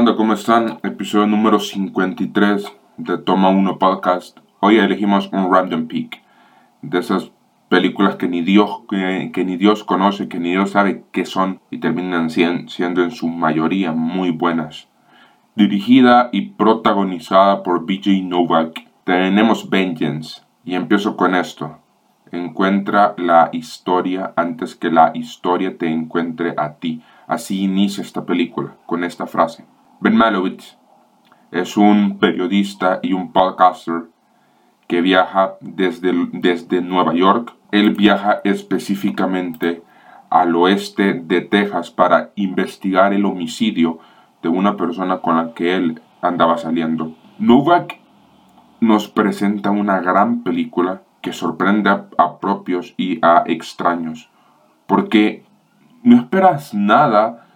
¿cómo están? Episodio número 53 de Toma 1 Podcast. Hoy elegimos un random pick de esas películas que ni Dios, que, ni Dios conoce, que ni Dios sabe qué son y terminan siendo en su mayoría muy buenas. Dirigida y protagonizada por BJ Novak, tenemos Vengeance. Y empiezo con esto. Encuentra la historia antes que la historia te encuentre a ti. Así inicia esta película, con esta frase. Ben Malowitz es un periodista y un podcaster que viaja desde, desde Nueva York. Él viaja específicamente al oeste de Texas para investigar el homicidio de una persona con la que él andaba saliendo. Novak nos presenta una gran película que sorprende a, propios y a extraños, porque no esperas nada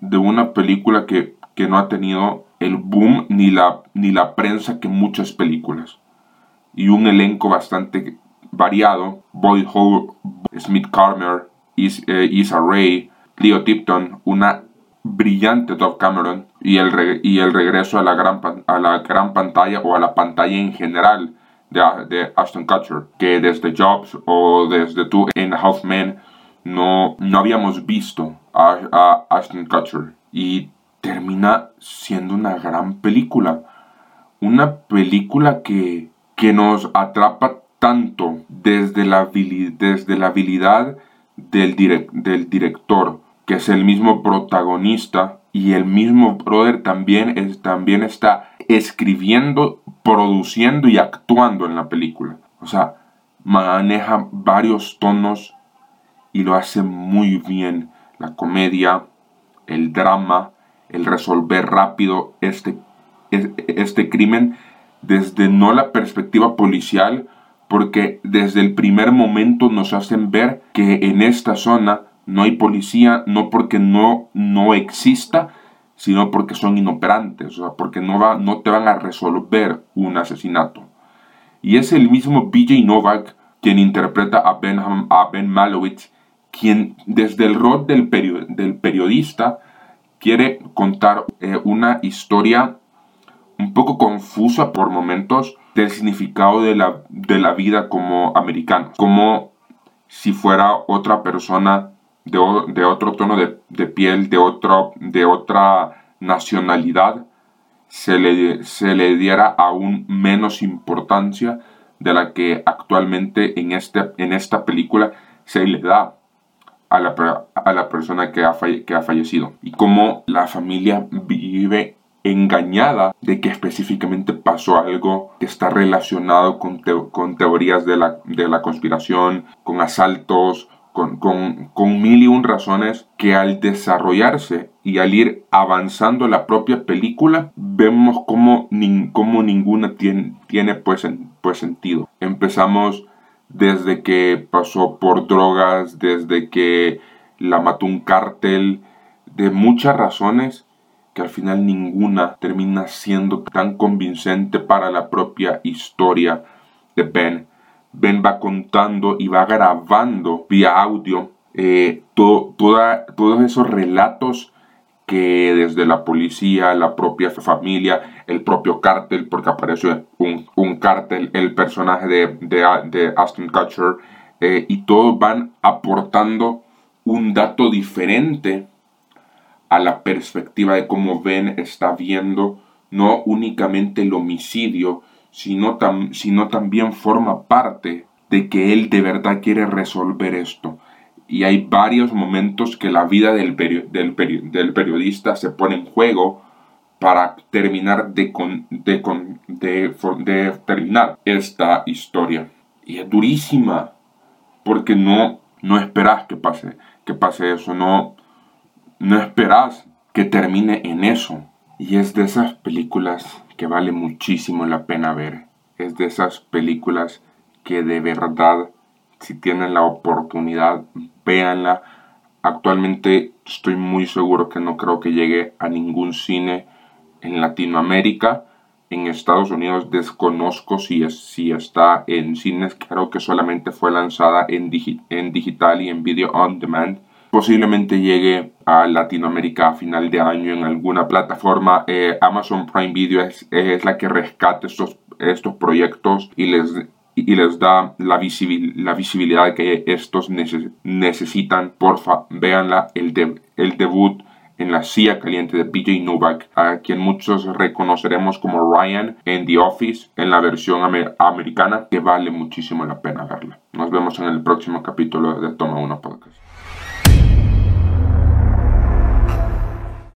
de una película que, que no ha tenido el boom ni la, ni la prensa que muchas películas. Y un elenco bastante variado. Boyd Hall, Smith Carmer, Is, eh, Issa Rae, Leo Tipton, una brillante Dove Cameron y el, y el regreso a la, gran, a la gran pantalla o a la pantalla en general de, de Ashton Kutcher, que desde Jobs o desde Two in Half Men no, no habíamos visto a, a Ashton Kutcher. Y termina siendo una gran película. Una película que, que nos atrapa tanto desde la, desde la habilidad del, del director, que es el mismo protagonista, y el mismo brother también, también está escribiendo, produciendo y actuando en la película. O sea, maneja varios tonos y lo hace muy bien. La comedia, el drama, el resolver rápido este, este crimen desde no la perspectiva policial, porque desde el primer momento nos hacen ver que en esta zona no hay policía, no porque no, no exista, sino porque son inoperantes, o sea, porque no, va, no te van a resolver un asesinato. Y es el mismo BJ Novak quien interpreta a Ben, a ben Malowitz, quien desde el rol del, del periodista quiere contar eh, una historia un poco confusa por momentos del significado de la, de la vida como americano, como si fuera otra persona de, de otro tono de, de, piel, de, otro, de otra nacionalidad, se le, se le diera aún menos importancia de la que actualmente en, este, en esta película se le da a la, a la persona que ha, que ha fallecido y cómo la familia vive engañada de que específicamente pasó algo que está relacionado con, con teorías de la, de la, conspiración, con asaltos, con, con, mil y un razones que al desarrollarse y al ir avanzando la propia película, vemos como, como ninguna tiene, tiene pues, pues sentido. Empezamos desde que pasó por drogas, desde que la mató un cártel, de muchas razones que al final ninguna termina siendo tan convincente para la propia historia de Ben. Ben va contando y va grabando vía audio eh, todos esos relatos que desde la policía, la propia familia, el propio cártel, porque apareció un, un cártel, el personaje de, de, Aston Kutcher, eh, y todos van aportando un dato diferente a la perspectiva de cómo Ben está viendo no únicamente el homicidio, sino, sino también forma parte de que él de verdad quiere resolver esto y hay varios momentos que la vida del, del, del periodista se pone en juego para terminar de, de, terminar esta historia. Y es durísima, porque no, no esperas que pase, que pase eso, no, no esperas que termine en eso. Y es de esas películas que vale muchísimo la pena ver. Es de esas películas que de verdad si tienen la oportunidad, véanla. Actualmente estoy muy seguro que no creo que llegue a ningún cine en Latinoamérica. En Estados Unidos desconozco si, es, si está en cines. Creo que solamente fue lanzada en, en digital y en video on demand. posiblemente llegue a Latinoamérica a final de año en alguna plataforma. Eh, Amazon Prime Video es, es, la que rescate estos, estos proyectos y les, y les da la, la visibilidad que estos necesitan. Porfa, véanla, el, el debut en la silla caliente de PJ Novak, a quien muchos reconoceremos como Ryan en The Office, en la versión americana, que vale muchísimo la pena verla. Nos vemos en el próximo capítulo de Toma 1 Podcast.